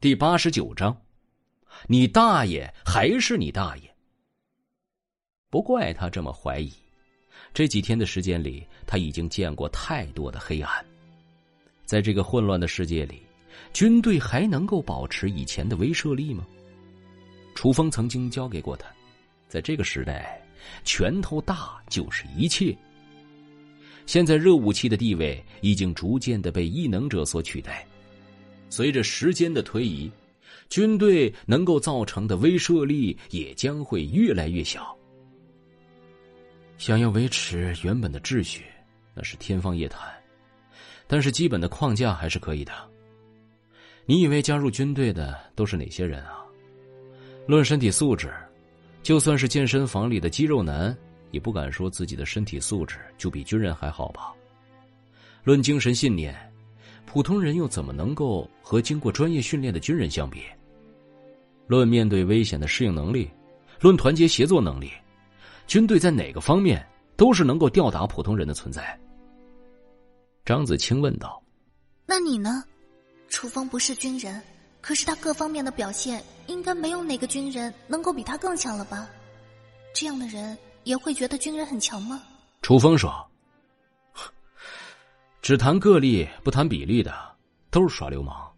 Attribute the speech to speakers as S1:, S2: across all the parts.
S1: 第八十九章，你大爷还是你大爷？不怪他这么怀疑，这几天的时间里，他已经见过太多的黑暗。在这个混乱的世界里，军队还能够保持以前的威慑力吗？楚风曾经教给过他，在这个时代，拳头大就是一切。现在热武器的地位已经逐渐的被异能者所取代，随着时间的推移，军队能够造成的威慑力也将会越来越小。想要维持原本的秩序，那是天方夜谭，但是基本的框架还是可以的。你以为加入军队的都是哪些人啊？论身体素质，就算是健身房里的肌肉男。也不敢说自己的身体素质就比军人还好吧。论精神信念，普通人又怎么能够和经过专业训练的军人相比？论面对危险的适应能力，论团结协作能力，军队在哪个方面都是能够吊打普通人的存在。张子清问道：“
S2: 那你呢？楚风不是军人，可是他各方面的表现，应该没有哪个军人能够比他更强了吧？这样的人。”也会觉得军人很强吗？
S1: 楚风说：“只谈个例不谈比例的，都是耍流氓。”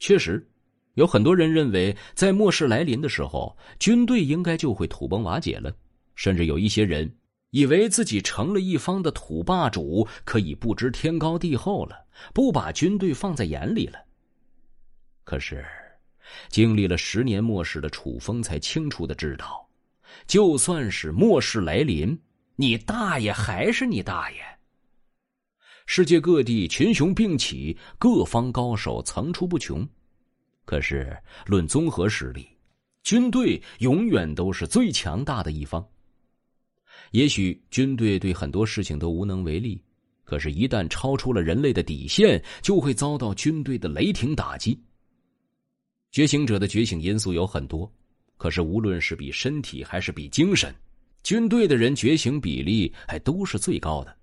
S1: 确实，有很多人认为，在末世来临的时候，军队应该就会土崩瓦解了。甚至有一些人以为自己成了一方的土霸主，可以不知天高地厚了，不把军队放在眼里了。可是，经历了十年末世的楚风才清楚的知道。就算是末世来临，你大爷还是你大爷。世界各地群雄并起，各方高手层出不穷。可是论综合实力，军队永远都是最强大的一方。也许军队对很多事情都无能为力，可是，一旦超出了人类的底线，就会遭到军队的雷霆打击。觉醒者的觉醒因素有很多。可是，无论是比身体还是比精神，军队的人觉醒比例还都是最高的。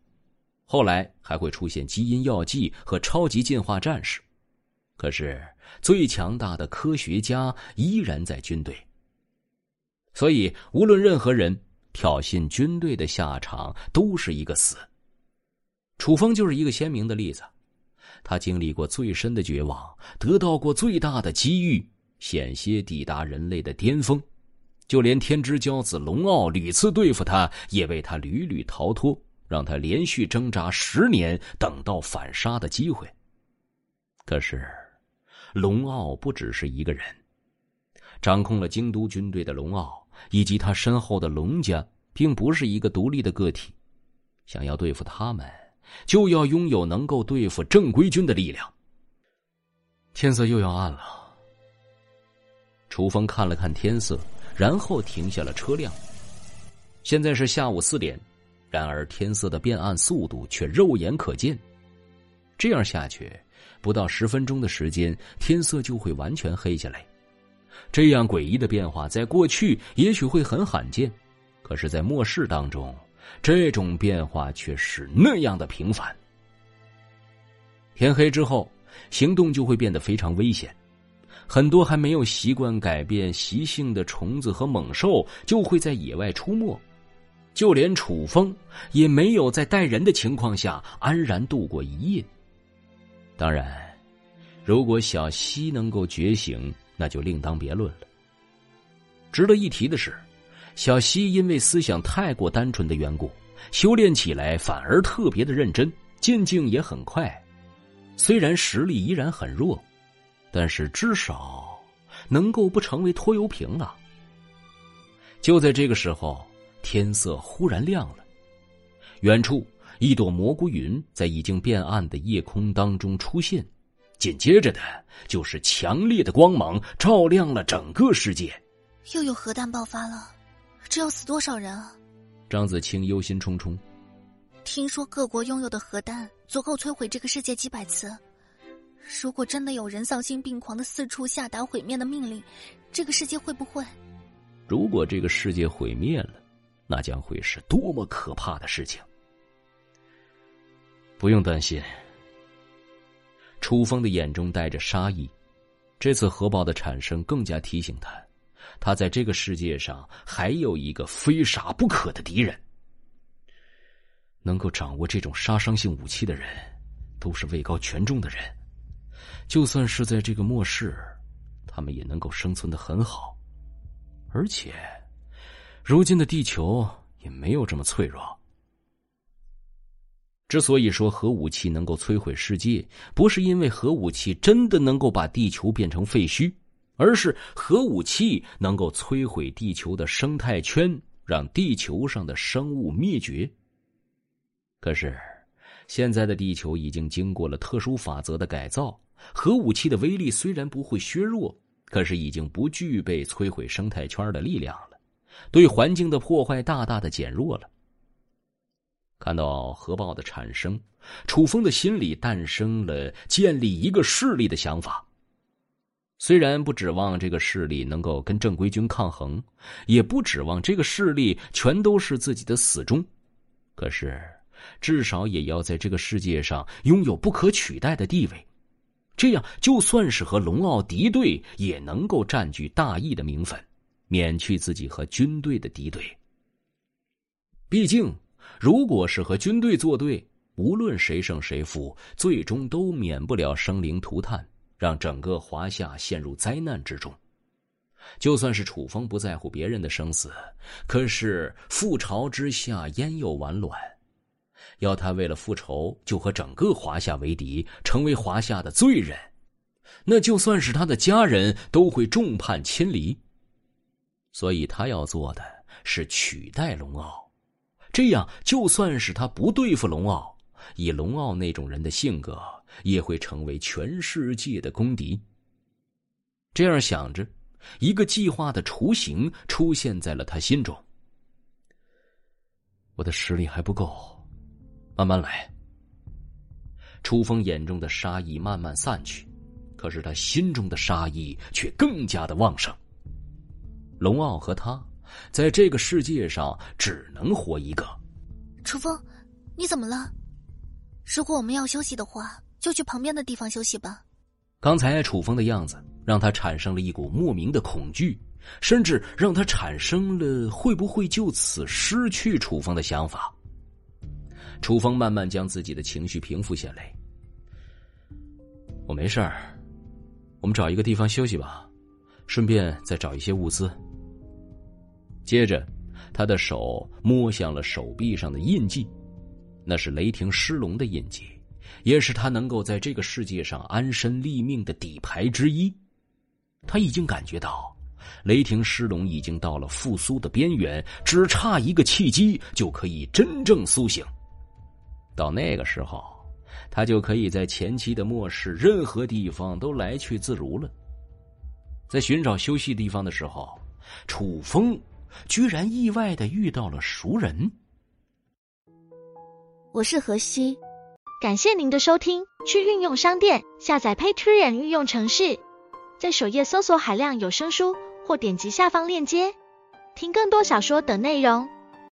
S1: 后来还会出现基因药剂和超级进化战士，可是最强大的科学家依然在军队。所以，无论任何人挑衅军队的下场都是一个死。楚风就是一个鲜明的例子，他经历过最深的绝望，得到过最大的机遇。险些抵达人类的巅峰，就连天之骄子龙傲屡次对付他，也被他屡屡逃脱，让他连续挣扎十年，等到反杀的机会。可是，龙傲不只是一个人，掌控了京都军队的龙傲以及他身后的龙家，并不是一个独立的个体。想要对付他们，就要拥有能够对付正规军的力量。天色又要暗了。楚风看了看天色，然后停下了车辆。现在是下午四点，然而天色的变暗速度却肉眼可见。这样下去，不到十分钟的时间，天色就会完全黑下来。这样诡异的变化，在过去也许会很罕见，可是，在末世当中，这种变化却是那样的频繁。天黑之后，行动就会变得非常危险。很多还没有习惯改变习性的虫子和猛兽就会在野外出没，就连楚风也没有在带人的情况下安然度过一夜。当然，如果小希能够觉醒，那就另当别论了。值得一提的是，小希因为思想太过单纯的缘故，修炼起来反而特别的认真，进境也很快。虽然实力依然很弱。但是至少能够不成为拖油瓶了。就在这个时候，天色忽然亮了，远处一朵蘑菇云在已经变暗的夜空当中出现，紧接着的就是强烈的光芒照亮了整个世界。
S2: 又有核弹爆发了，这要死多少人啊？
S1: 张子清忧心忡忡。
S2: 听说各国拥有的核弹足够摧毁这个世界几百次。如果真的有人丧心病狂的四处下达毁灭的命令，这个世界会不会？
S1: 如果这个世界毁灭了，那将会是多么可怕的事情！不用担心。楚风的眼中带着杀意，这次核爆的产生更加提醒他，他在这个世界上还有一个非杀不可的敌人。能够掌握这种杀伤性武器的人，都是位高权重的人。就算是在这个末世，他们也能够生存的很好。而且，如今的地球也没有这么脆弱。之所以说核武器能够摧毁世界，不是因为核武器真的能够把地球变成废墟，而是核武器能够摧毁地球的生态圈，让地球上的生物灭绝。可是，现在的地球已经经过了特殊法则的改造，核武器的威力虽然不会削弱，可是已经不具备摧毁生态圈的力量了，对环境的破坏大大的减弱了。看到核爆的产生，楚风的心里诞生了建立一个势力的想法。虽然不指望这个势力能够跟正规军抗衡，也不指望这个势力全都是自己的死忠，可是至少也要在这个世界上拥有不可取代的地位。这样，就算是和龙傲敌对，也能够占据大义的名分，免去自己和军队的敌对。毕竟。如果是和军队作对，无论谁胜谁负，最终都免不了生灵涂炭，让整个华夏陷入灾难之中。就算是楚风不在乎别人的生死，可是覆巢之下焉有完卵？要他为了复仇就和整个华夏为敌，成为华夏的罪人，那就算是他的家人都会众叛亲离。所以他要做的是取代龙傲。这样，就算是他不对付龙傲，以龙傲那种人的性格，也会成为全世界的公敌。这样想着，一个计划的雏形出现在了他心中。我的实力还不够，慢慢来。楚风眼中的杀意慢慢散去，可是他心中的杀意却更加的旺盛。龙傲和他。在这个世界上，只能活一个。
S2: 楚风，你怎么了？如果我们要休息的话，就去旁边的地方休息吧。
S1: 刚才楚风的样子，让他产生了一股莫名的恐惧，甚至让他产生了会不会就此失去楚风的想法。楚风慢慢将自己的情绪平复下来。我没事儿，我们找一个地方休息吧，顺便再找一些物资。接着，他的手摸向了手臂上的印记，那是雷霆狮龙的印记，也是他能够在这个世界上安身立命的底牌之一。他已经感觉到，雷霆狮龙已经到了复苏的边缘，只差一个契机就可以真正苏醒。到那个时候，他就可以在前期的末世任何地方都来去自如了。在寻找休息地方的时候，楚风。居然意外的遇到了熟人。
S3: 我是何西，感谢您的收听。去运用商店下载 Patreon 运用城市，在首页搜索海量有声书，或点击下方链接听更多小说等内容。